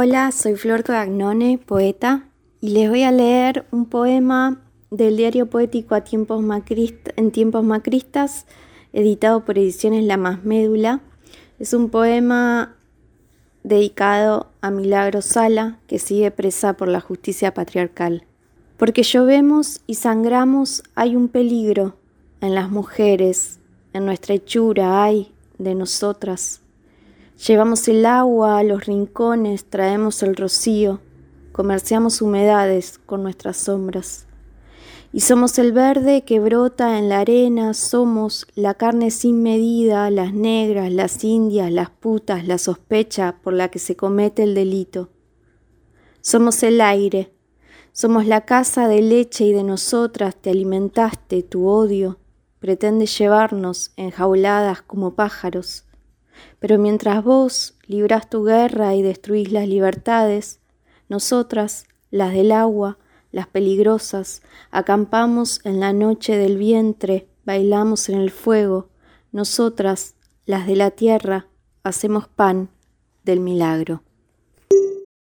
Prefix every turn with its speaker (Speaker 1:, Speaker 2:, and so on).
Speaker 1: Hola, soy Flor Codagnone, poeta, y les voy a leer un poema del diario poético a tiempos en tiempos macristas, editado por Ediciones La Más Médula. Es un poema dedicado a Milagro Sala, que sigue presa por la justicia patriarcal. Porque llovemos y sangramos, hay un peligro en las mujeres, en nuestra hechura hay de nosotras. Llevamos el agua a los rincones, traemos el rocío, comerciamos humedades con nuestras sombras. Y somos el verde que brota en la arena, somos la carne sin medida, las negras, las indias, las putas, la sospecha por la que se comete el delito. Somos el aire, somos la casa de leche y de nosotras te alimentaste, tu odio pretende llevarnos enjauladas como pájaros. Pero mientras vos librás tu guerra y destruís las libertades, nosotras, las del agua, las peligrosas, acampamos en la noche del vientre, bailamos en el fuego, nosotras, las de la tierra, hacemos pan del milagro.